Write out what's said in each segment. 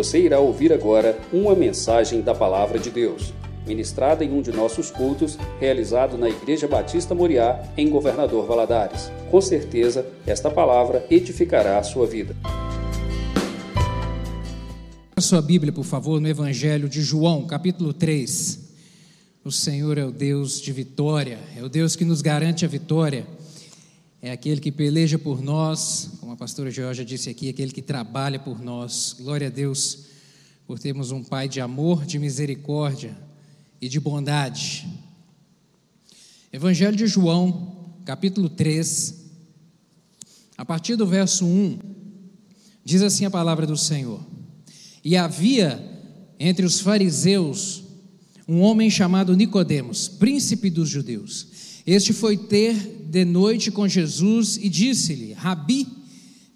Você irá ouvir agora uma mensagem da Palavra de Deus, ministrada em um de nossos cultos, realizado na Igreja Batista Moriá, em Governador Valadares. Com certeza, esta palavra edificará a sua vida. A sua Bíblia, por favor, no Evangelho de João, capítulo 3. O Senhor é o Deus de vitória, é o Deus que nos garante a vitória é aquele que peleja por nós, como a pastora Georgia disse aqui, aquele que trabalha por nós. Glória a Deus por termos um Pai de amor, de misericórdia e de bondade. Evangelho de João, capítulo 3, a partir do verso 1, diz assim a palavra do Senhor: E havia entre os fariseus um homem chamado Nicodemos, príncipe dos judeus. Este foi ter de noite com Jesus e disse-lhe: Rabi,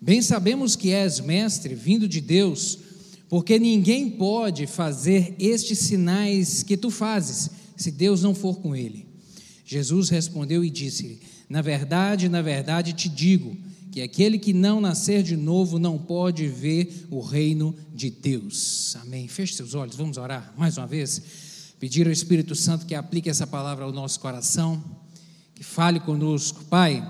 bem sabemos que és mestre, vindo de Deus, porque ninguém pode fazer estes sinais que tu fazes, se Deus não for com ele. Jesus respondeu e disse-lhe: Na verdade, na verdade te digo, que aquele que não nascer de novo não pode ver o reino de Deus. Amém. Feche seus olhos, vamos orar mais uma vez. Pedir ao Espírito Santo que aplique essa palavra ao nosso coração fale conosco. Pai,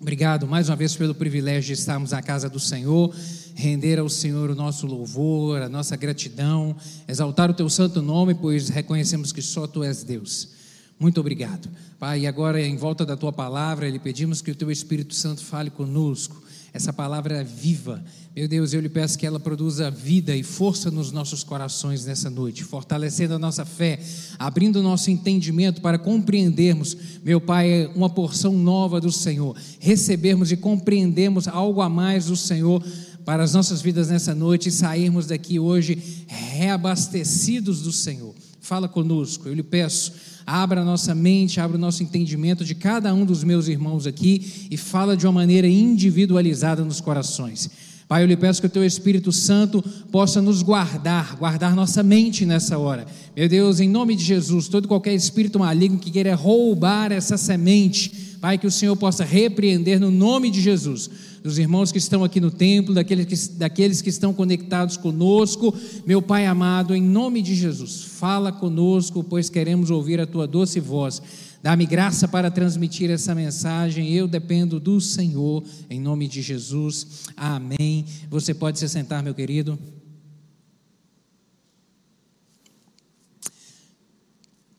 obrigado mais uma vez pelo privilégio de estarmos na casa do Senhor, render ao Senhor o nosso louvor, a nossa gratidão, exaltar o teu santo nome, pois reconhecemos que só tu és Deus. Muito obrigado. Pai, e agora em volta da tua palavra, lhe pedimos que o teu Espírito Santo fale conosco. Essa palavra viva, meu Deus, eu lhe peço que ela produza vida e força nos nossos corações nessa noite, fortalecendo a nossa fé, abrindo o nosso entendimento para compreendermos, meu Pai, uma porção nova do Senhor, recebermos e compreendermos algo a mais do Senhor para as nossas vidas nessa noite e sairmos daqui hoje reabastecidos do Senhor. Fala conosco, eu lhe peço, abra a nossa mente, abra o nosso entendimento de cada um dos meus irmãos aqui e fala de uma maneira individualizada nos corações. Pai, eu lhe peço que o teu Espírito Santo possa nos guardar, guardar nossa mente nessa hora. Meu Deus, em nome de Jesus, todo qualquer espírito maligno que queira roubar essa semente, Pai, que o Senhor possa repreender no nome de Jesus. Dos irmãos que estão aqui no templo, daqueles que, daqueles que estão conectados conosco, meu Pai amado, em nome de Jesus, fala conosco, pois queremos ouvir a tua doce voz Dá-me graça para transmitir essa mensagem. Eu dependo do Senhor, em nome de Jesus. Amém. Você pode se sentar, meu querido.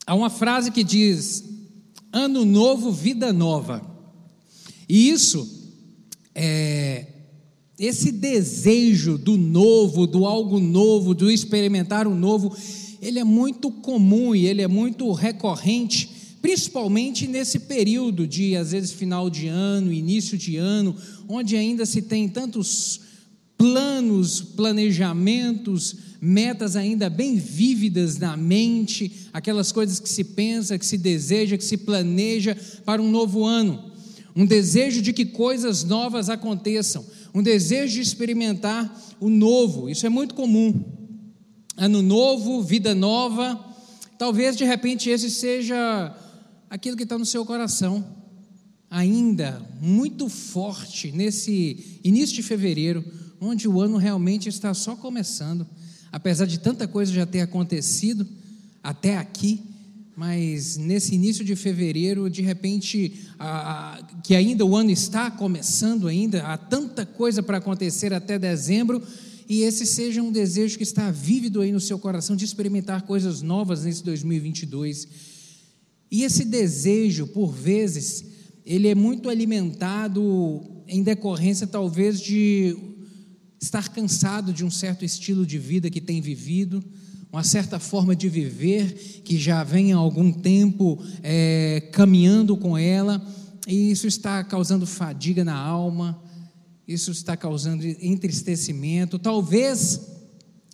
Há uma frase que diz: Ano novo, vida nova. E isso é esse desejo do novo, do algo novo, do experimentar o novo, ele é muito comum e ele é muito recorrente principalmente nesse período de, às vezes, final de ano, início de ano, onde ainda se tem tantos planos, planejamentos, metas ainda bem vívidas na mente, aquelas coisas que se pensa, que se deseja, que se planeja para um novo ano. Um desejo de que coisas novas aconteçam, um desejo de experimentar o novo, isso é muito comum. Ano novo, vida nova, talvez de repente esse seja aquilo que está no seu coração, ainda muito forte nesse início de fevereiro, onde o ano realmente está só começando, apesar de tanta coisa já ter acontecido até aqui, mas nesse início de fevereiro, de repente, a, a, que ainda o ano está começando ainda, há tanta coisa para acontecer até dezembro, e esse seja um desejo que está vívido aí no seu coração de experimentar coisas novas nesse 2022 e esse desejo, por vezes, ele é muito alimentado em decorrência talvez de estar cansado de um certo estilo de vida que tem vivido, uma certa forma de viver que já vem há algum tempo é, caminhando com ela, e isso está causando fadiga na alma, isso está causando entristecimento, talvez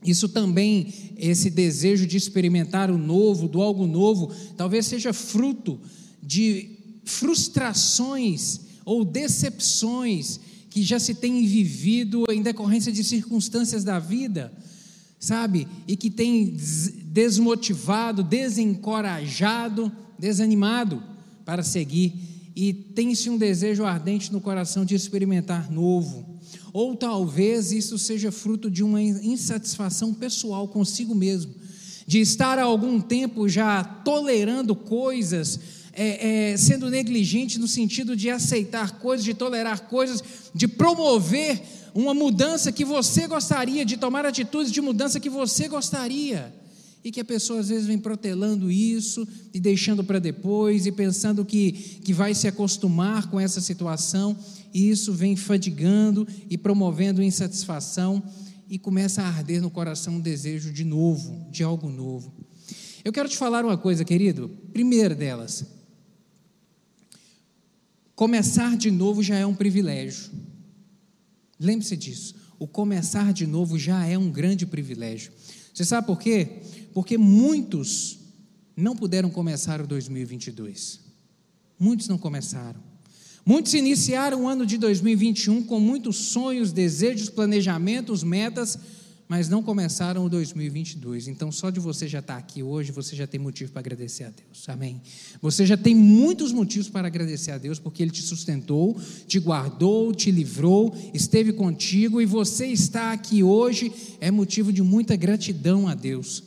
isso também, esse desejo de experimentar o novo, do algo novo, talvez seja fruto de frustrações ou decepções que já se tem vivido em decorrência de circunstâncias da vida, sabe? E que tem desmotivado, desencorajado, desanimado para seguir. E tem-se um desejo ardente no coração de experimentar novo ou talvez isso seja fruto de uma insatisfação pessoal consigo mesmo, de estar há algum tempo já tolerando coisas, é, é, sendo negligente no sentido de aceitar coisas, de tolerar coisas, de promover uma mudança que você gostaria, de tomar atitudes de mudança que você gostaria. E que a pessoa às vezes vem protelando isso e deixando para depois e pensando que, que vai se acostumar com essa situação, e isso vem fadigando e promovendo insatisfação e começa a arder no coração um desejo de novo, de algo novo. Eu quero te falar uma coisa, querido. Primeira delas, começar de novo já é um privilégio. Lembre-se disso. O começar de novo já é um grande privilégio. Você sabe por quê? Porque muitos não puderam começar o 2022. Muitos não começaram. Muitos iniciaram o ano de 2021 com muitos sonhos, desejos, planejamentos, metas, mas não começaram o 2022. Então, só de você já estar aqui hoje, você já tem motivo para agradecer a Deus. Amém? Você já tem muitos motivos para agradecer a Deus, porque Ele te sustentou, te guardou, te livrou, esteve contigo e você está aqui hoje é motivo de muita gratidão a Deus.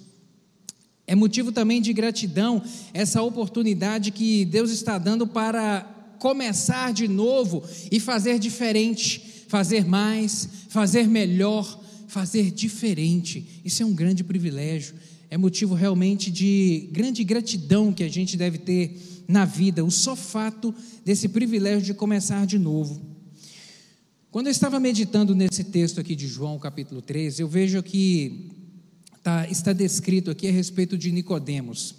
É motivo também de gratidão essa oportunidade que Deus está dando para começar de novo e fazer diferente, fazer mais, fazer melhor fazer diferente. Isso é um grande privilégio, é motivo realmente de grande gratidão que a gente deve ter na vida, o só fato desse privilégio de começar de novo. Quando eu estava meditando nesse texto aqui de João, capítulo 13, eu vejo que tá, está descrito aqui a respeito de Nicodemos.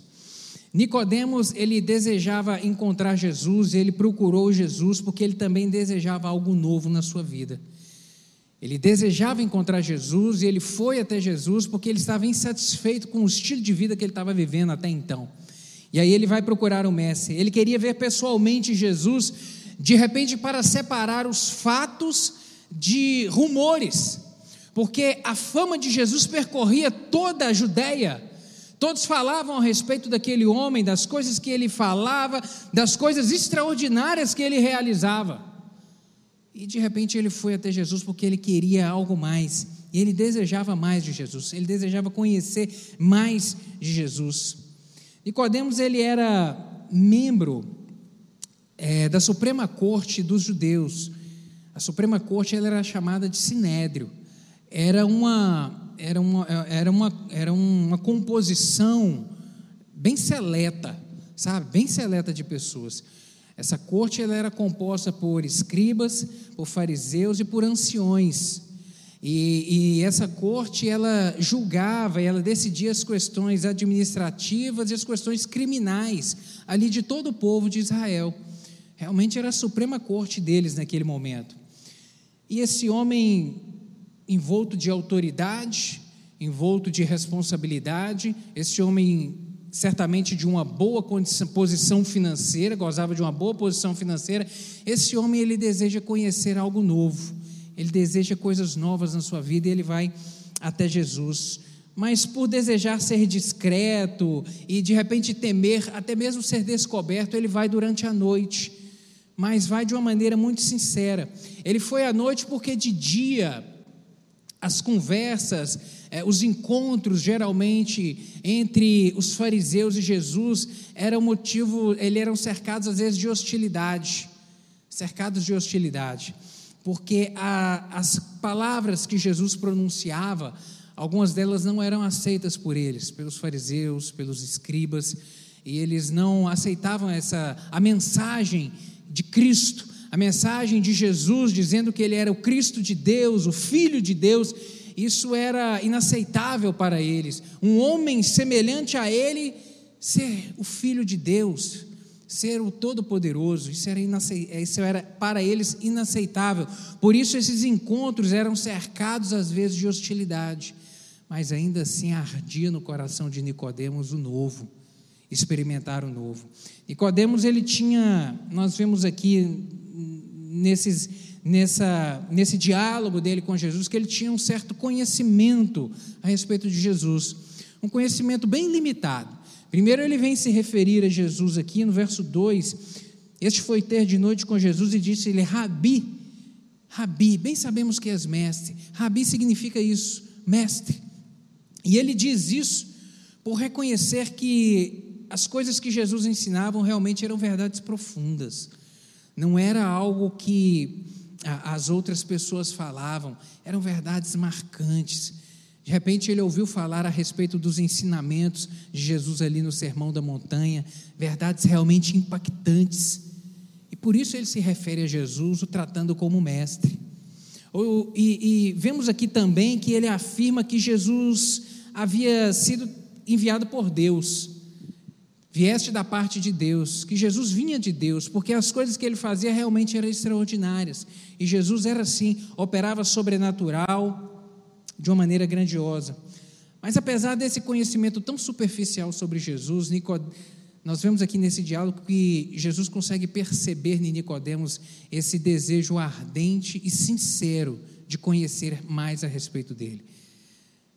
Nicodemos, ele desejava encontrar Jesus, ele procurou Jesus porque ele também desejava algo novo na sua vida. Ele desejava encontrar Jesus e ele foi até Jesus porque ele estava insatisfeito com o estilo de vida que ele estava vivendo até então. E aí ele vai procurar o Mestre. Ele queria ver pessoalmente Jesus, de repente, para separar os fatos de rumores, porque a fama de Jesus percorria toda a Judéia. Todos falavam a respeito daquele homem, das coisas que ele falava, das coisas extraordinárias que ele realizava. E de repente ele foi até Jesus porque ele queria algo mais. E ele desejava mais de Jesus. Ele desejava conhecer mais de Jesus. Nicodemos ele era membro é, da Suprema Corte dos Judeus. A Suprema Corte ela era chamada de Sinédrio. Era uma era uma era uma era uma composição bem seleta, sabe, bem seleta de pessoas. Essa corte ela era composta por escribas, por fariseus e por anciões. E, e, essa corte ela julgava, ela decidia as questões administrativas e as questões criminais ali de todo o povo de Israel. Realmente era a suprema corte deles naquele momento. E esse homem envolto de autoridade, envolto de responsabilidade, esse homem certamente de uma boa condição, posição financeira, gozava de uma boa posição financeira. Esse homem ele deseja conhecer algo novo, ele deseja coisas novas na sua vida e ele vai até Jesus. Mas por desejar ser discreto e de repente temer, até mesmo ser descoberto, ele vai durante a noite, mas vai de uma maneira muito sincera. Ele foi à noite porque de dia as conversas, eh, os encontros geralmente entre os fariseus e Jesus eram motivo, eles eram cercados às vezes de hostilidade, cercados de hostilidade, porque a, as palavras que Jesus pronunciava, algumas delas não eram aceitas por eles, pelos fariseus, pelos escribas, e eles não aceitavam essa a mensagem de Cristo a mensagem de Jesus dizendo que ele era o Cristo de Deus, o Filho de Deus, isso era inaceitável para eles. Um homem semelhante a ele ser o Filho de Deus, ser o Todo-Poderoso, isso, era isso era para eles inaceitável. Por isso, esses encontros eram cercados às vezes de hostilidade, mas ainda assim ardia no coração de Nicodemos o novo experimentar o novo. Nicodemos ele tinha, nós vemos aqui nesses, nessa, nesse diálogo dele com Jesus que ele tinha um certo conhecimento a respeito de Jesus, um conhecimento bem limitado. Primeiro, ele vem se referir a Jesus aqui no verso 2. Este foi ter de noite com Jesus e disse-lhe: Rabi, Rabi, bem sabemos que és mestre. Rabi significa isso, mestre. E ele diz isso por reconhecer que as coisas que Jesus ensinava realmente eram verdades profundas. Não era algo que as outras pessoas falavam, eram verdades marcantes. De repente ele ouviu falar a respeito dos ensinamentos de Jesus ali no Sermão da Montanha, verdades realmente impactantes. E por isso ele se refere a Jesus, o tratando como mestre. E, e vemos aqui também que ele afirma que Jesus havia sido enviado por Deus, vieste da parte de Deus, que Jesus vinha de Deus, porque as coisas que ele fazia realmente eram extraordinárias. E Jesus era assim, operava sobrenatural, de uma maneira grandiosa. Mas apesar desse conhecimento tão superficial sobre Jesus, nós vemos aqui nesse diálogo que Jesus consegue perceber em Nicodemos esse desejo ardente e sincero de conhecer mais a respeito dele.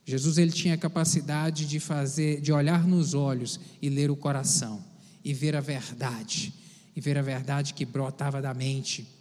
Jesus ele tinha a capacidade de fazer, de olhar nos olhos e ler o coração e ver a verdade, e ver a verdade que brotava da mente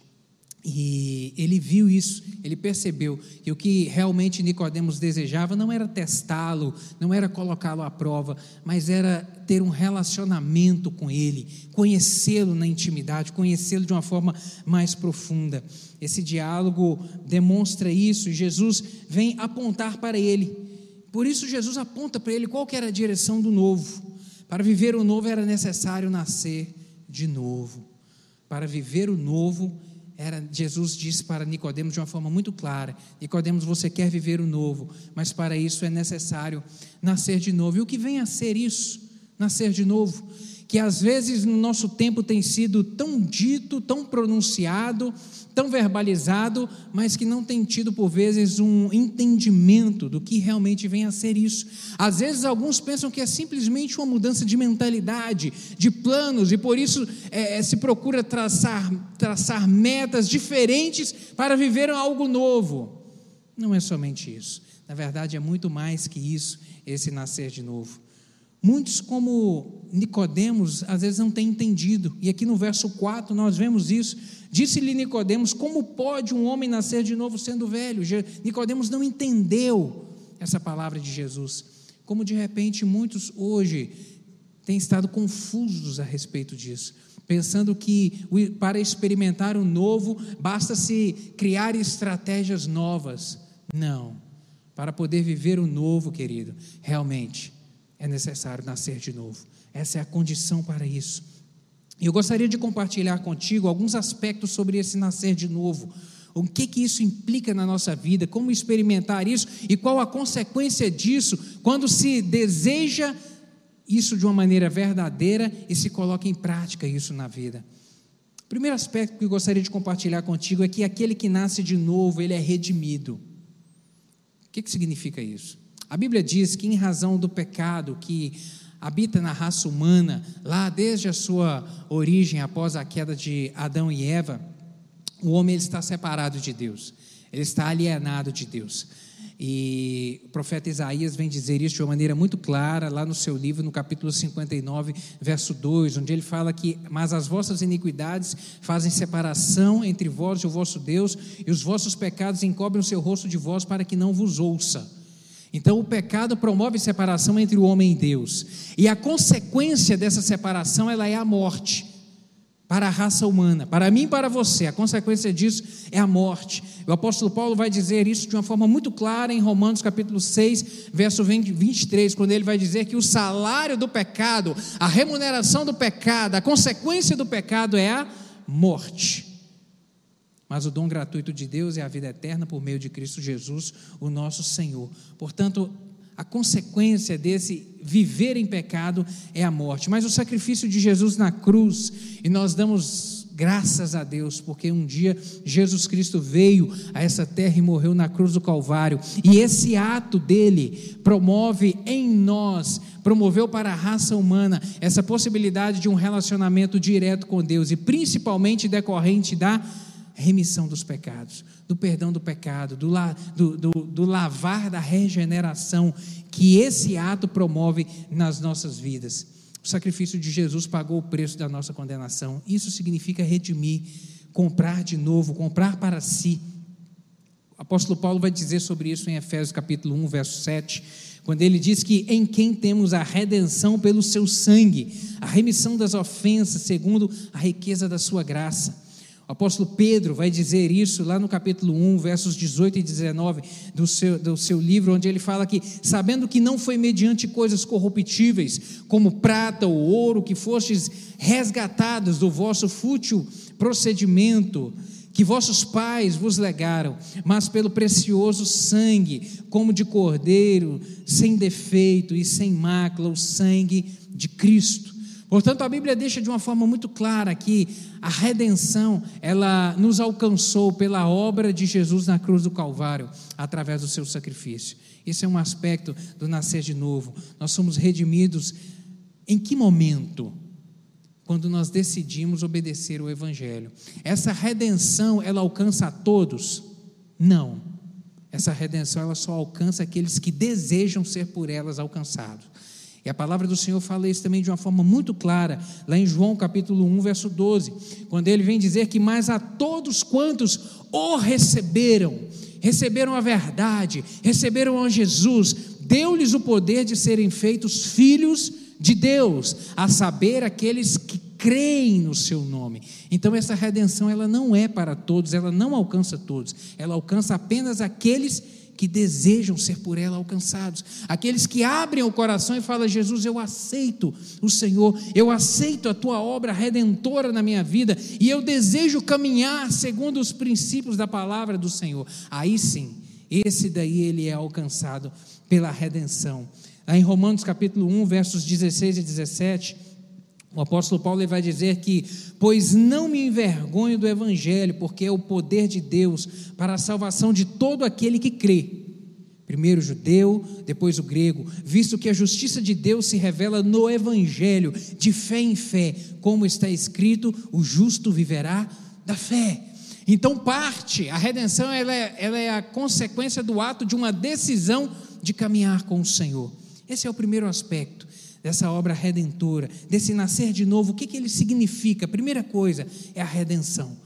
e ele viu isso, ele percebeu que o que realmente Nicodemos desejava não era testá-lo, não era colocá-lo à prova, mas era ter um relacionamento com ele, conhecê-lo na intimidade, conhecê-lo de uma forma mais profunda. Esse diálogo demonstra isso, e Jesus vem apontar para ele. Por isso Jesus aponta para ele qual era a direção do novo. Para viver o novo era necessário nascer de novo. Para viver o novo era Jesus disse para Nicodemos de uma forma muito clara: Nicodemos, você quer viver o novo, mas para isso é necessário nascer de novo. E o que vem a ser isso? Nascer de novo que às vezes no nosso tempo tem sido tão dito, tão pronunciado, tão verbalizado, mas que não tem tido por vezes um entendimento do que realmente vem a ser isso. Às vezes alguns pensam que é simplesmente uma mudança de mentalidade, de planos, e por isso é, é se procura traçar, traçar metas diferentes para viver algo novo. Não é somente isso. Na verdade, é muito mais que isso, esse nascer de novo. Muitos, como Nicodemos, às vezes não têm entendido. E aqui no verso 4 nós vemos isso. Disse-lhe Nicodemos: Como pode um homem nascer de novo sendo velho? Nicodemos não entendeu essa palavra de Jesus. Como de repente muitos hoje têm estado confusos a respeito disso, pensando que para experimentar o novo basta se criar estratégias novas. Não. Para poder viver o novo, querido, realmente é necessário nascer de novo. Essa é a condição para isso. Eu gostaria de compartilhar contigo alguns aspectos sobre esse nascer de novo. O que que isso implica na nossa vida, como experimentar isso e qual a consequência disso quando se deseja isso de uma maneira verdadeira e se coloca em prática isso na vida. O primeiro aspecto que eu gostaria de compartilhar contigo é que aquele que nasce de novo, ele é redimido. O que, que significa isso? A Bíblia diz que, em razão do pecado que habita na raça humana, lá desde a sua origem, após a queda de Adão e Eva, o homem está separado de Deus, ele está alienado de Deus. E o profeta Isaías vem dizer isso de uma maneira muito clara, lá no seu livro, no capítulo 59, verso 2, onde ele fala que: Mas as vossas iniquidades fazem separação entre vós e o vosso Deus, e os vossos pecados encobrem o seu rosto de vós para que não vos ouça. Então, o pecado promove separação entre o homem e Deus. E a consequência dessa separação ela é a morte para a raça humana. Para mim e para você, a consequência disso é a morte. O apóstolo Paulo vai dizer isso de uma forma muito clara em Romanos capítulo 6, verso 23, quando ele vai dizer que o salário do pecado, a remuneração do pecado, a consequência do pecado é a morte. Mas o dom gratuito de Deus é a vida eterna por meio de Cristo Jesus, o nosso Senhor. Portanto, a consequência desse viver em pecado é a morte. Mas o sacrifício de Jesus na cruz, e nós damos graças a Deus, porque um dia Jesus Cristo veio a essa terra e morreu na cruz do Calvário, e esse ato dele promove em nós, promoveu para a raça humana essa possibilidade de um relacionamento direto com Deus, e principalmente decorrente da remissão dos pecados, do perdão do pecado, do, la, do, do, do lavar da regeneração que esse ato promove nas nossas vidas. O sacrifício de Jesus pagou o preço da nossa condenação. Isso significa redimir, comprar de novo, comprar para si. O apóstolo Paulo vai dizer sobre isso em Efésios capítulo 1, verso 7, quando ele diz que em quem temos a redenção pelo seu sangue, a remissão das ofensas segundo a riqueza da sua graça. O apóstolo Pedro vai dizer isso lá no capítulo 1, versos 18 e 19 do seu, do seu livro, onde ele fala que, sabendo que não foi mediante coisas corruptíveis, como prata ou ouro, que fostes resgatados do vosso fútil procedimento, que vossos pais vos legaram, mas pelo precioso sangue, como de cordeiro, sem defeito e sem mácula, o sangue de Cristo Portanto, a Bíblia deixa de uma forma muito clara que a redenção, ela nos alcançou pela obra de Jesus na cruz do Calvário, através do seu sacrifício. Esse é um aspecto do nascer de novo. Nós somos redimidos em que momento? Quando nós decidimos obedecer o evangelho. Essa redenção, ela alcança a todos? Não. Essa redenção ela só alcança aqueles que desejam ser por elas alcançados. E a palavra do Senhor fala isso também de uma forma muito clara, lá em João capítulo 1, verso 12, quando ele vem dizer que mais a todos quantos o receberam, receberam a verdade, receberam a Jesus, deu-lhes o poder de serem feitos filhos de Deus, a saber aqueles que creem no seu nome. Então essa redenção ela não é para todos, ela não alcança todos, ela alcança apenas aqueles que que desejam ser por ela alcançados, aqueles que abrem o coração e falam: Jesus, eu aceito o Senhor, eu aceito a tua obra redentora na minha vida e eu desejo caminhar segundo os princípios da palavra do Senhor. Aí sim, esse daí ele é alcançado pela redenção. Aí em Romanos capítulo 1, versos 16 e 17, o apóstolo Paulo vai dizer que, pois não me envergonho do evangelho, porque é o poder de Deus para a salvação de todo aquele que crê. Primeiro o judeu, depois o grego, visto que a justiça de Deus se revela no evangelho, de fé em fé, como está escrito: o justo viverá da fé. Então, parte, a redenção ela é, ela é a consequência do ato de uma decisão de caminhar com o Senhor. Esse é o primeiro aspecto dessa obra redentora, desse nascer de novo, o que, que ele significa? Primeira coisa é a redenção.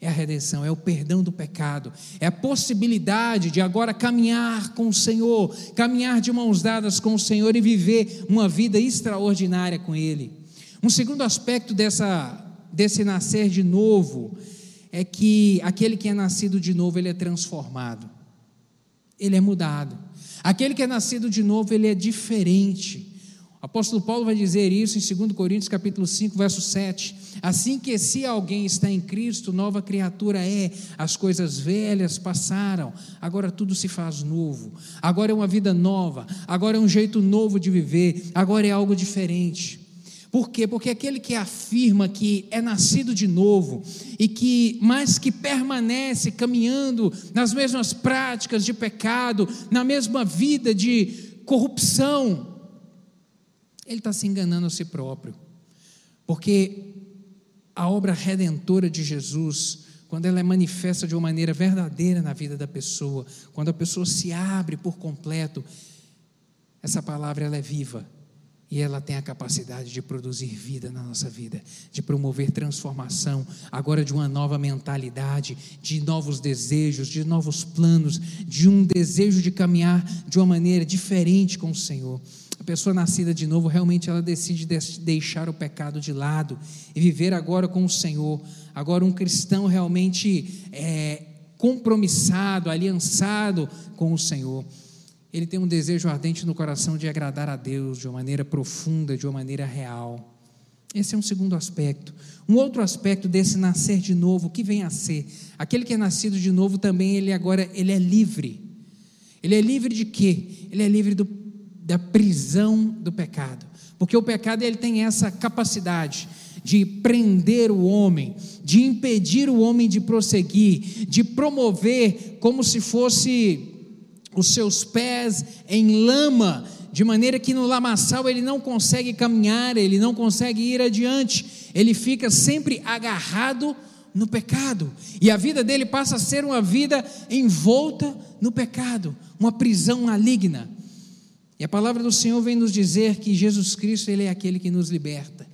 É a redenção, é o perdão do pecado, é a possibilidade de agora caminhar com o Senhor, caminhar de mãos dadas com o Senhor e viver uma vida extraordinária com Ele. Um segundo aspecto dessa, desse nascer de novo é que aquele que é nascido de novo, ele é transformado, ele é mudado. Aquele que é nascido de novo, ele é diferente. Apóstolo Paulo vai dizer isso em 2 Coríntios capítulo 5, verso 7. Assim que se alguém está em Cristo, nova criatura é, as coisas velhas passaram, agora tudo se faz novo. Agora é uma vida nova, agora é um jeito novo de viver, agora é algo diferente. Por quê? Porque aquele que afirma que é nascido de novo e que mais que permanece caminhando nas mesmas práticas de pecado, na mesma vida de corrupção, ele está se enganando a si próprio. Porque a obra redentora de Jesus, quando ela é manifesta de uma maneira verdadeira na vida da pessoa, quando a pessoa se abre por completo, essa palavra ela é viva e ela tem a capacidade de produzir vida na nossa vida, de promover transformação, agora de uma nova mentalidade, de novos desejos, de novos planos, de um desejo de caminhar de uma maneira diferente com o Senhor. A pessoa nascida de novo, realmente ela decide deixar o pecado de lado e viver agora com o Senhor. Agora, um cristão realmente é, compromissado, aliançado com o Senhor. Ele tem um desejo ardente no coração de agradar a Deus de uma maneira profunda, de uma maneira real. Esse é um segundo aspecto. Um outro aspecto desse nascer de novo, o que vem a ser? Aquele que é nascido de novo também, ele agora ele é livre. Ele é livre de quê? Ele é livre do da prisão do pecado. Porque o pecado ele tem essa capacidade de prender o homem, de impedir o homem de prosseguir, de promover como se fosse os seus pés em lama, de maneira que no lamaçal ele não consegue caminhar, ele não consegue ir adiante, ele fica sempre agarrado no pecado, e a vida dele passa a ser uma vida envolta no pecado, uma prisão maligna. A palavra do Senhor vem nos dizer que Jesus Cristo ele é aquele que nos liberta,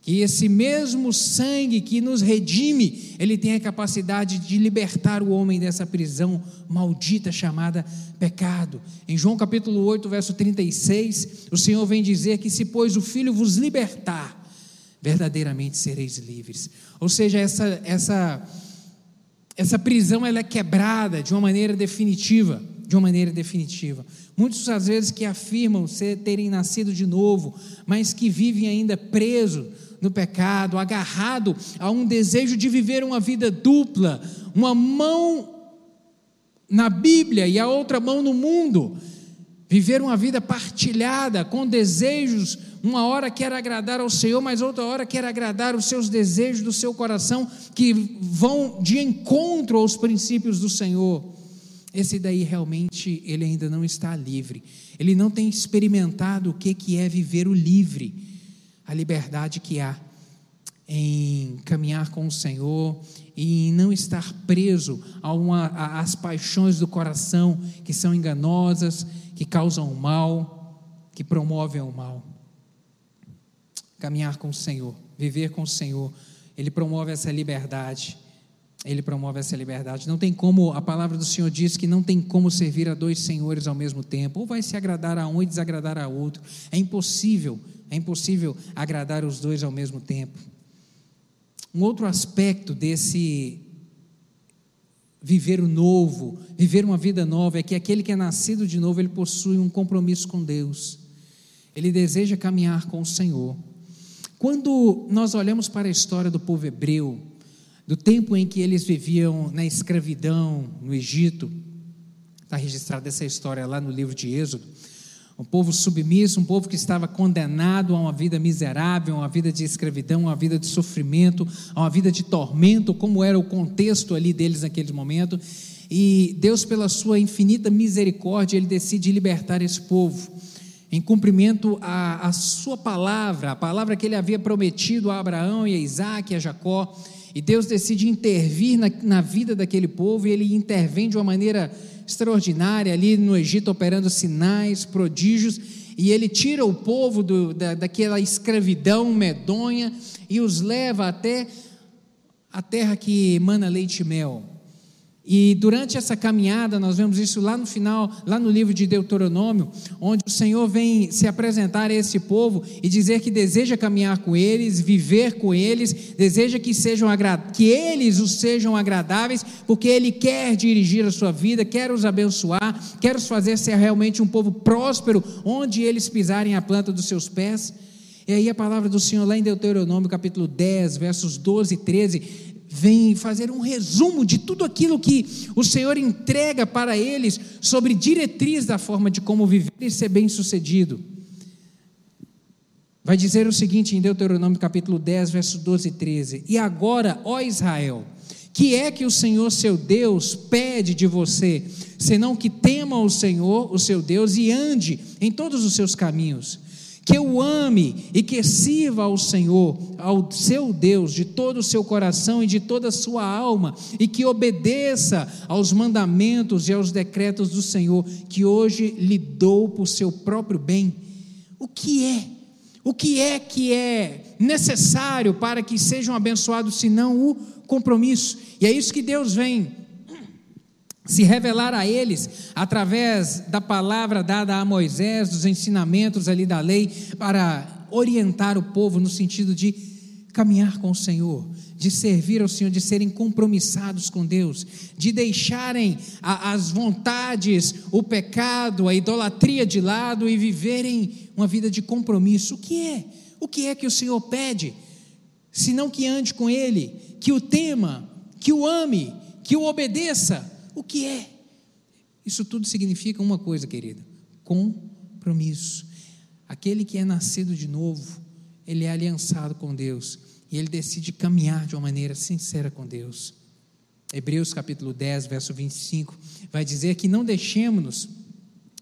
que esse mesmo sangue que nos redime, ele tem a capacidade de libertar o homem dessa prisão maldita chamada pecado. Em João capítulo 8, verso 36, o Senhor vem dizer que se pois o Filho vos libertar, verdadeiramente sereis livres. Ou seja, essa essa essa prisão ela é quebrada de uma maneira definitiva, de uma maneira definitiva. Muitos às vezes que afirmam ser, terem nascido de novo, mas que vivem ainda presos no pecado, agarrado a um desejo de viver uma vida dupla, uma mão na Bíblia e a outra mão no mundo. Viver uma vida partilhada, com desejos, uma hora quer agradar ao Senhor, mas outra hora quer agradar os seus desejos do seu coração, que vão de encontro aos princípios do Senhor. Esse daí realmente ele ainda não está livre. Ele não tem experimentado o que que é viver o livre a liberdade que há em caminhar com o Senhor e em não estar preso às paixões do coração que são enganosas, que causam o mal, que promovem o mal. Caminhar com o Senhor, viver com o Senhor, Ele promove essa liberdade. Ele promove essa liberdade. Não tem como, a palavra do Senhor diz que não tem como servir a dois senhores ao mesmo tempo. Ou vai se agradar a um e desagradar a outro. É impossível é impossível agradar os dois ao mesmo tempo. Um outro aspecto desse viver o novo, viver uma vida nova, é que aquele que é nascido de novo, ele possui um compromisso com Deus. Ele deseja caminhar com o Senhor. Quando nós olhamos para a história do povo hebreu, do tempo em que eles viviam na escravidão no Egito, está registrada essa história lá no livro de Êxodo um povo submisso, um povo que estava condenado a uma vida miserável, a uma vida de escravidão, a uma vida de sofrimento, a uma vida de tormento, como era o contexto ali deles naquele momento. E Deus, pela sua infinita misericórdia, ele decide libertar esse povo em cumprimento à, sua palavra, a palavra que ele havia prometido a Abraão e a Isaac e a Jacó. E Deus decide intervir na, na vida daquele povo e ele intervém de uma maneira extraordinária ali no Egito, operando sinais, prodígios, e ele tira o povo do, da, daquela escravidão medonha e os leva até a terra que emana leite e mel. E durante essa caminhada, nós vemos isso lá no final, lá no livro de Deuteronômio, onde o Senhor vem se apresentar a esse povo e dizer que deseja caminhar com eles, viver com eles, deseja que sejam que eles os sejam agradáveis, porque ele quer dirigir a sua vida, quer os abençoar, quer os fazer ser realmente um povo próspero, onde eles pisarem a planta dos seus pés. E aí a palavra do Senhor lá em Deuteronômio, capítulo 10, versos 12 e 13, vem fazer um resumo de tudo aquilo que o Senhor entrega para eles sobre diretriz da forma de como viver e ser bem-sucedido. Vai dizer o seguinte em Deuteronômio capítulo 10, verso 12 e 13: E agora, ó Israel, que é que o Senhor seu Deus pede de você, senão que tema o Senhor, o seu Deus, e ande em todos os seus caminhos? Que o ame e que sirva ao Senhor, ao seu Deus, de todo o seu coração e de toda a sua alma, e que obedeça aos mandamentos e aos decretos do Senhor, que hoje lhe dou por seu próprio bem. O que é? O que é que é necessário para que sejam abençoados, senão o compromisso? E é isso que Deus vem se revelar a eles através da palavra dada a Moisés, dos ensinamentos ali da lei, para orientar o povo no sentido de caminhar com o Senhor, de servir ao Senhor, de serem compromissados com Deus, de deixarem a, as vontades, o pecado, a idolatria de lado e viverem uma vida de compromisso. O que é? O que é que o Senhor pede? Senão que ande com Ele, que o tema, que o ame, que o obedeça o que é? Isso tudo significa uma coisa, querida: compromisso. Aquele que é nascido de novo, ele é aliançado com Deus e ele decide caminhar de uma maneira sincera com Deus. Hebreus capítulo 10, verso 25, vai dizer que não deixemos-nos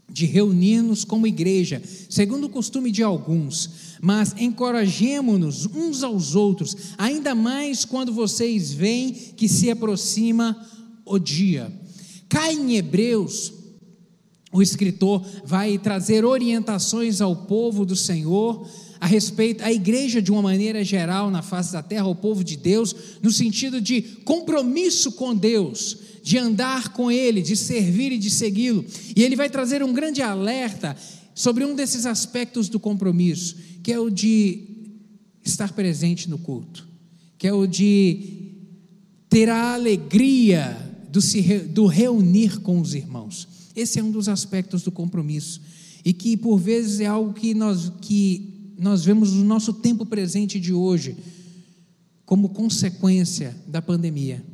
de reunir-nos como igreja, segundo o costume de alguns, mas encorajemo-nos uns aos outros, ainda mais quando vocês veem que se aproxima o dia. Cai em Hebreus, o escritor vai trazer orientações ao povo do Senhor a respeito à igreja de uma maneira geral na face da terra, ao povo de Deus, no sentido de compromisso com Deus, de andar com Ele, de servir e de segui-lo. E ele vai trazer um grande alerta sobre um desses aspectos do compromisso, que é o de estar presente no culto, que é o de ter a alegria do, se, do reunir com os irmãos. Esse é um dos aspectos do compromisso. E que por vezes é algo que nós, que nós vemos no nosso tempo presente de hoje, como consequência da pandemia.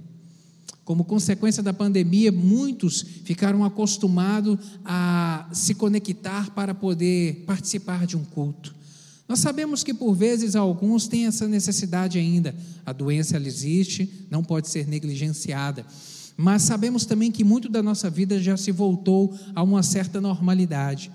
Como consequência da pandemia, muitos ficaram acostumados a se conectar para poder participar de um culto. Nós sabemos que por vezes alguns têm essa necessidade ainda. A doença ela existe, não pode ser negligenciada. Mas sabemos também que muito da nossa vida já se voltou a uma certa normalidade.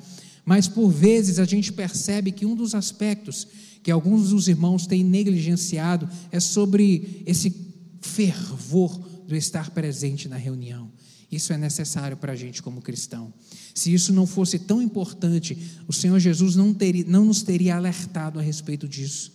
Mas por vezes a gente percebe que um dos aspectos que alguns dos irmãos têm negligenciado é sobre esse fervor do estar presente na reunião. Isso é necessário para a gente como cristão. Se isso não fosse tão importante, o Senhor Jesus não, teria, não nos teria alertado a respeito disso.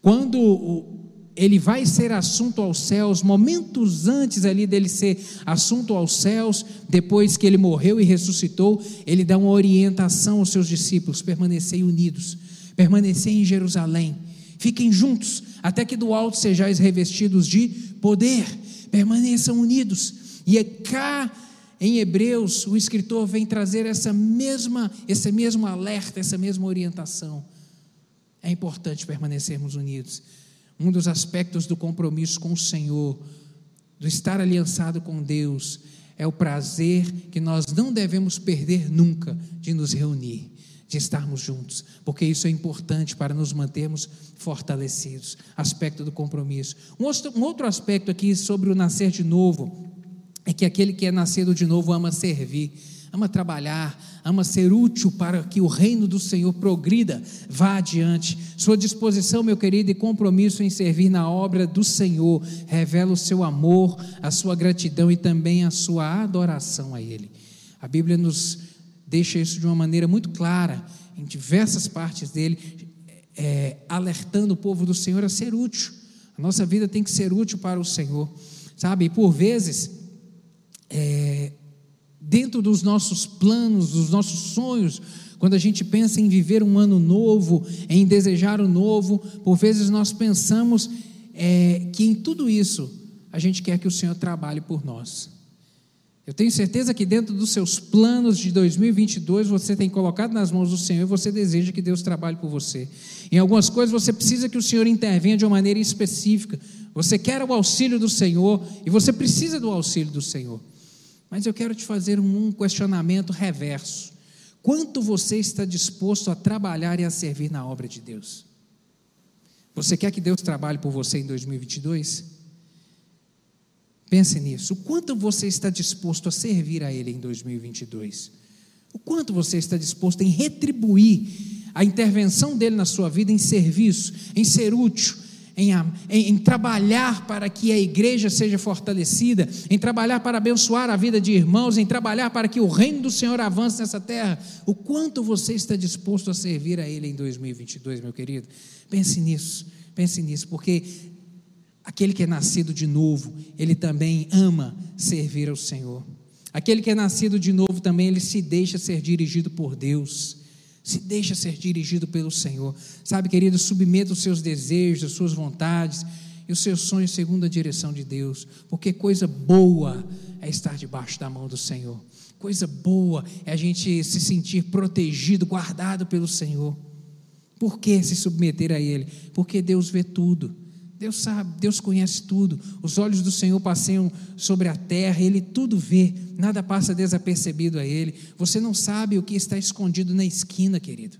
Quando ele vai ser assunto aos céus, momentos antes ali dele ser assunto aos céus, depois que ele morreu e ressuscitou, ele dá uma orientação aos seus discípulos: permanecei unidos, permanecei em Jerusalém, fiquem juntos, até que do alto sejais revestidos de poder, permaneçam unidos. E é cá em Hebreus, o escritor vem trazer essa mesma, esse mesmo alerta, essa mesma orientação. É importante permanecermos unidos um dos aspectos do compromisso com o Senhor, do estar aliançado com Deus, é o prazer que nós não devemos perder nunca de nos reunir, de estarmos juntos, porque isso é importante para nos mantermos fortalecidos. Aspecto do compromisso. Um outro, um outro aspecto aqui sobre o nascer de novo é que aquele que é nascido de novo ama servir ama trabalhar, ama ser útil para que o reino do Senhor progrida, vá adiante. Sua disposição, meu querido, e compromisso em servir na obra do Senhor revela o seu amor, a sua gratidão e também a sua adoração a Ele. A Bíblia nos deixa isso de uma maneira muito clara, em diversas partes dele, é, alertando o povo do Senhor a ser útil. A nossa vida tem que ser útil para o Senhor, sabe? E por vezes, é, dentro dos nossos planos, dos nossos sonhos, quando a gente pensa em viver um ano novo, em desejar o novo, por vezes nós pensamos é, que em tudo isso a gente quer que o Senhor trabalhe por nós. Eu tenho certeza que dentro dos seus planos de 2022 você tem colocado nas mãos do Senhor e você deseja que Deus trabalhe por você. Em algumas coisas você precisa que o Senhor intervenha de uma maneira específica. Você quer o auxílio do Senhor e você precisa do auxílio do Senhor. Mas eu quero te fazer um questionamento reverso. Quanto você está disposto a trabalhar e a servir na obra de Deus? Você quer que Deus trabalhe por você em 2022? Pense nisso. O quanto você está disposto a servir a Ele em 2022? O quanto você está disposto em retribuir a intervenção dele na sua vida em serviço, em ser útil, em, em, em, trabalhar para que a igreja seja fortalecida, em trabalhar para abençoar a vida de irmãos, em trabalhar para que o reino do Senhor avance nessa terra. O quanto você está disposto a servir a Ele em 2022, meu querido? Pense nisso, pense nisso, porque aquele que é nascido de novo, ele também ama servir ao Senhor. Aquele que é nascido de novo também, ele se deixa ser dirigido por Deus. Se deixa ser dirigido pelo Senhor. Sabe, querido, submeta os seus desejos, as suas vontades e os seus sonhos segundo a direção de Deus, porque coisa boa é estar debaixo da mão do Senhor. Coisa boa é a gente se sentir protegido, guardado pelo Senhor. Por que se submeter a Ele? Porque Deus vê tudo. Deus sabe, Deus conhece tudo. Os olhos do Senhor passeiam sobre a terra, Ele tudo vê, nada passa desapercebido a Ele. Você não sabe o que está escondido na esquina, querido.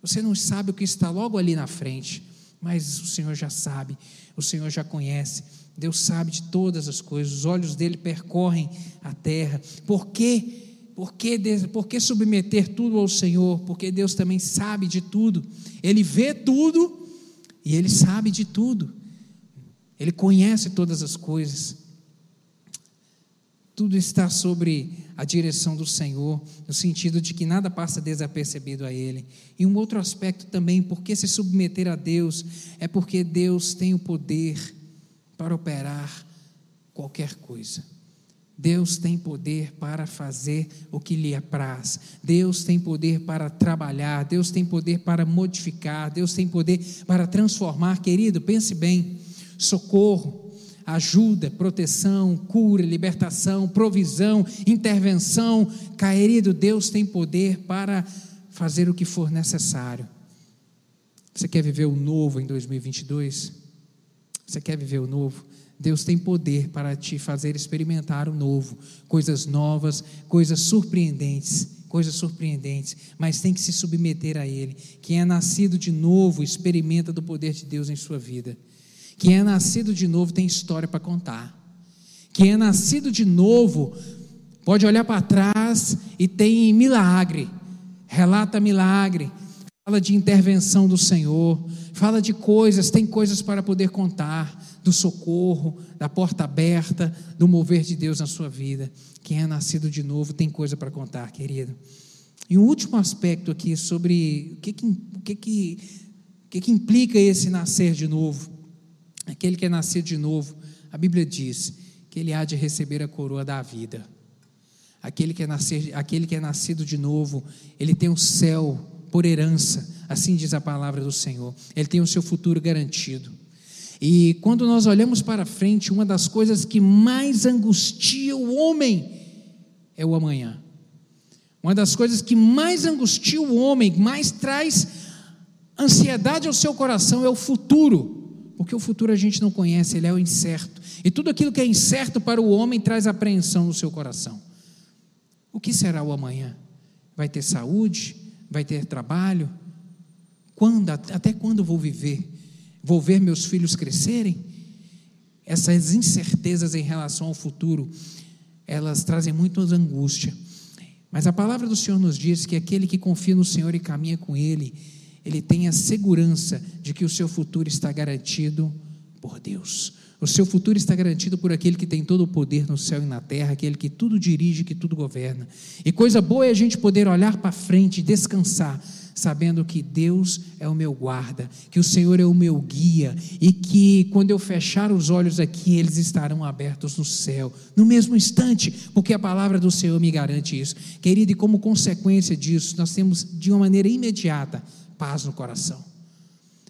Você não sabe o que está logo ali na frente, mas o Senhor já sabe, o Senhor já conhece. Deus sabe de todas as coisas, os olhos dele percorrem a terra. Por quê? Por que, por que submeter tudo ao Senhor? Porque Deus também sabe de tudo, Ele vê tudo e Ele sabe de tudo. Ele conhece todas as coisas. tudo está sobre a direção do Senhor, no sentido de que nada passa desapercebido a Ele. E um outro aspecto também, porque se submeter a Deus, é porque Deus tem o poder para operar qualquer coisa. Deus tem poder para fazer o que lhe apraz. Deus tem poder para trabalhar. Deus tem poder para modificar. Deus tem poder para transformar. Querido, pense bem: socorro, ajuda, proteção, cura, libertação, provisão, intervenção. Querido, Deus tem poder para fazer o que for necessário. Você quer viver o novo em 2022? Você quer viver o novo? Deus tem poder para te fazer experimentar o novo, coisas novas, coisas surpreendentes, coisas surpreendentes, mas tem que se submeter a Ele. Quem é nascido de novo experimenta do poder de Deus em sua vida. Quem é nascido de novo tem história para contar. Quem é nascido de novo pode olhar para trás e tem milagre, relata milagre, fala de intervenção do Senhor, fala de coisas, tem coisas para poder contar, do socorro, da porta aberta, do mover de Deus na sua vida. Quem é nascido de novo tem coisa para contar, querido. E um último aspecto aqui sobre o que, que, o que, que, o que, que implica esse nascer de novo. Aquele que é nascido de novo, a Bíblia diz que ele há de receber a coroa da vida. Aquele que é, nascer, aquele que é nascido de novo, ele tem o céu por herança, assim diz a palavra do Senhor. Ele tem o seu futuro garantido. E quando nós olhamos para frente, uma das coisas que mais angustia o homem é o amanhã. Uma das coisas que mais angustia o homem, mais traz ansiedade ao seu coração é o futuro. Porque o futuro a gente não conhece, ele é o incerto. E tudo aquilo que é incerto para o homem traz apreensão no seu coração. O que será o amanhã? Vai ter saúde? Vai ter trabalho? Quando, até quando vou viver? Vou ver meus filhos crescerem? Essas incertezas em relação ao futuro, elas trazem muita angústia. Mas a palavra do Senhor nos diz que aquele que confia no Senhor e caminha com Ele, ele tem a segurança de que o seu futuro está garantido por Deus. O seu futuro está garantido por aquele que tem todo o poder no céu e na terra, aquele que tudo dirige, que tudo governa. E coisa boa é a gente poder olhar para frente e descansar, sabendo que Deus é o meu guarda, que o Senhor é o meu guia e que quando eu fechar os olhos aqui, eles estarão abertos no céu, no mesmo instante, porque a palavra do Senhor me garante isso. Querido, e como consequência disso, nós temos de uma maneira imediata paz no coração.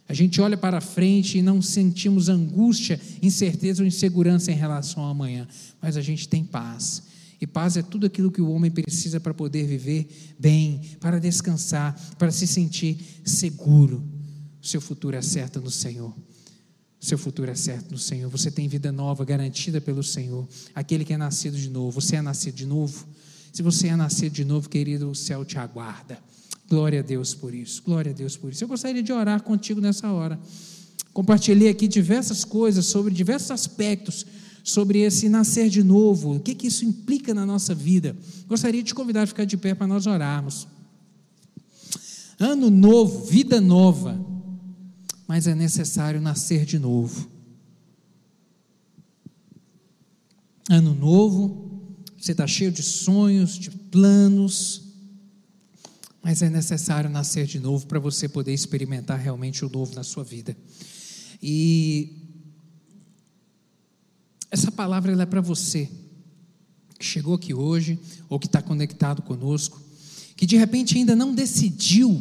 A gente olha para frente e não sentimos angústia, incerteza ou insegurança em relação ao amanhã, mas a gente tem paz. E paz é tudo aquilo que o homem precisa para poder viver bem, para descansar, para se sentir seguro. O seu futuro é certo no Senhor. O seu futuro é certo no Senhor. Você tem vida nova garantida pelo Senhor. Aquele que é nascido de novo. Você é nascido de novo? Se você é nascido de novo, querido, o céu te aguarda. Glória a Deus por isso, glória a Deus por isso. Eu gostaria de orar contigo nessa hora. Compartilhei aqui diversas coisas sobre diversos aspectos sobre esse nascer de novo, o que, que isso implica na nossa vida. Gostaria de te convidar a ficar de pé para nós orarmos. Ano novo, vida nova, mas é necessário nascer de novo. Ano novo, você está cheio de sonhos, de planos, mas é necessário nascer de novo para você poder experimentar realmente o novo na sua vida. E essa palavra é para você que chegou aqui hoje ou que está conectado conosco, que de repente ainda não decidiu,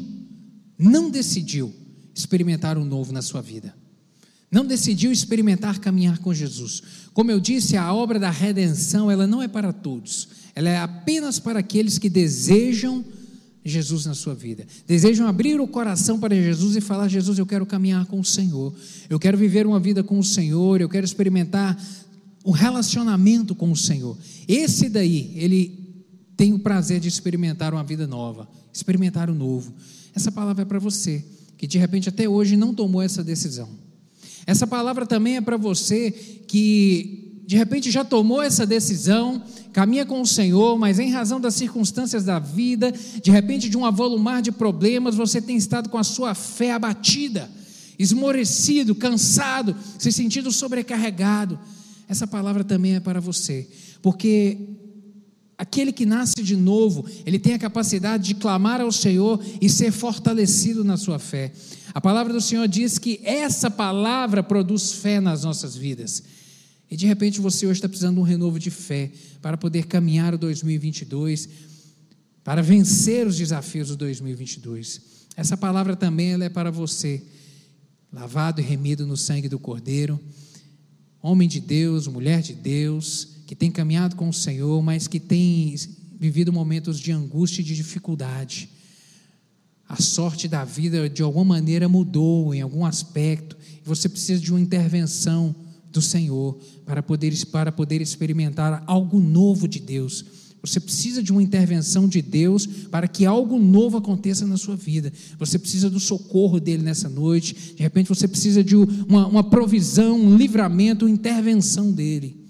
não decidiu experimentar o novo na sua vida. Não decidiu experimentar caminhar com Jesus. Como eu disse, a obra da redenção, ela não é para todos. Ela é apenas para aqueles que desejam Jesus na sua vida. Desejam abrir o coração para Jesus e falar: Jesus, eu quero caminhar com o Senhor, eu quero viver uma vida com o Senhor, eu quero experimentar um relacionamento com o Senhor. Esse daí, ele tem o prazer de experimentar uma vida nova, experimentar o novo. Essa palavra é para você, que de repente até hoje não tomou essa decisão. Essa palavra também é para você que de repente já tomou essa decisão, caminha com o Senhor, mas em razão das circunstâncias da vida, de repente de um avolumar de problemas, você tem estado com a sua fé abatida, esmorecido, cansado, se sentindo sobrecarregado. essa palavra também é para você, porque aquele que nasce de novo, ele tem a capacidade de clamar ao Senhor e ser fortalecido na sua fé. A palavra do Senhor diz que essa palavra produz fé nas nossas vidas. E de repente você hoje está precisando de um renovo de fé para poder caminhar o 2022, para vencer os desafios do 2022. Essa palavra também ela é para você, lavado e remido no sangue do Cordeiro, homem de Deus, mulher de Deus, que tem caminhado com o Senhor, mas que tem vivido momentos de angústia e de dificuldade. A sorte da vida de alguma maneira mudou em algum aspecto, e você precisa de uma intervenção do Senhor para poder, para poder experimentar algo novo de Deus. Você precisa de uma intervenção de Deus para que algo novo aconteça na sua vida. Você precisa do socorro dele nessa noite. De repente você precisa de uma, uma provisão, um livramento, uma intervenção dele.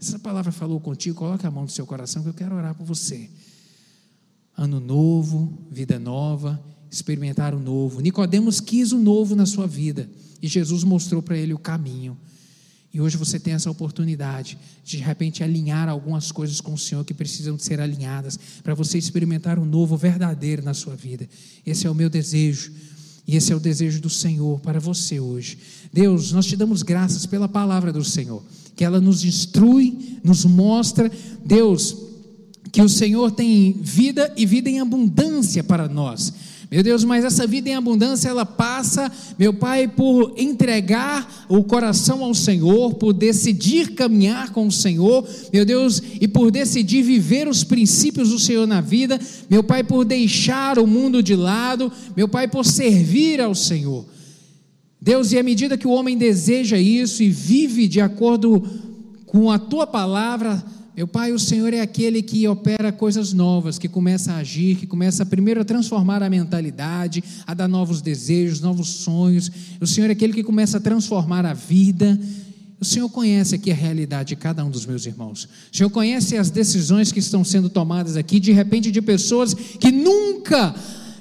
Essa palavra falou contigo, coloque a mão no seu coração que eu quero orar por você. Ano novo, vida nova, experimentar o novo. Nicodemos quis o novo na sua vida e Jesus mostrou para ele o caminho. E hoje você tem essa oportunidade de, de repente, alinhar algumas coisas com o Senhor que precisam de ser alinhadas, para você experimentar um novo verdadeiro na sua vida. Esse é o meu desejo. E esse é o desejo do Senhor para você hoje. Deus, nós te damos graças pela palavra do Senhor, que ela nos instrui, nos mostra, Deus, que o Senhor tem vida e vida em abundância para nós. Meu Deus, mas essa vida em abundância, ela passa, meu Pai, por entregar o coração ao Senhor, por decidir caminhar com o Senhor, meu Deus, e por decidir viver os princípios do Senhor na vida, meu Pai, por deixar o mundo de lado, meu Pai, por servir ao Senhor. Deus, e à medida que o homem deseja isso e vive de acordo com a tua palavra, meu Pai, o Senhor é aquele que opera coisas novas, que começa a agir, que começa primeiro a transformar a mentalidade, a dar novos desejos, novos sonhos. O Senhor é aquele que começa a transformar a vida. O Senhor conhece aqui a realidade de cada um dos meus irmãos. O Senhor conhece as decisões que estão sendo tomadas aqui, de repente, de pessoas que nunca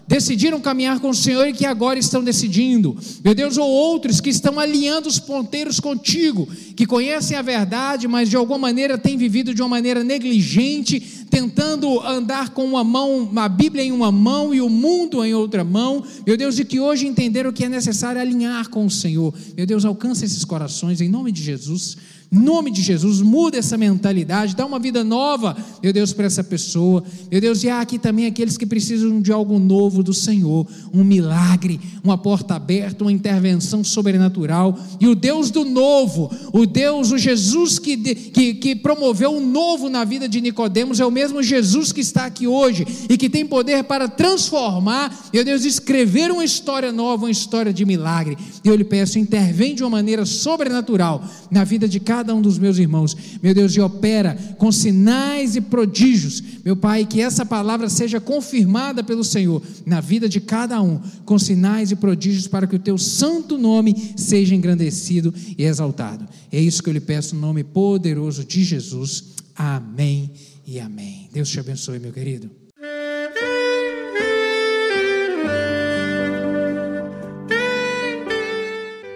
decidiram caminhar com o Senhor e que agora estão decidindo, meu Deus, ou outros que estão alinhando os ponteiros contigo, que conhecem a verdade, mas de alguma maneira têm vivido de uma maneira negligente, tentando andar com uma mão, a Bíblia em uma mão e o mundo em outra mão, meu Deus, e que hoje entenderam que é necessário alinhar com o Senhor, meu Deus, alcança esses corações em nome de Jesus. Nome de Jesus, muda essa mentalidade, dá uma vida nova, meu Deus, para essa pessoa. Meu Deus, e há aqui também aqueles que precisam de algo novo do Senhor, um milagre, uma porta aberta, uma intervenção sobrenatural. E o Deus do novo, o Deus, o Jesus que, que, que promoveu o novo na vida de Nicodemos, é o mesmo Jesus que está aqui hoje e que tem poder para transformar, meu Deus, escrever uma história nova, uma história de milagre. E eu lhe peço, intervém de uma maneira sobrenatural na vida de cada cada um dos meus irmãos. Meu Deus, e opera com sinais e prodígios. Meu Pai, que essa palavra seja confirmada pelo Senhor na vida de cada um, com sinais e prodígios, para que o teu santo nome seja engrandecido e exaltado. É isso que eu lhe peço no nome poderoso de Jesus. Amém e amém. Deus te abençoe, meu querido.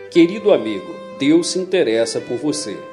Querido amigo, Deus se interessa por você.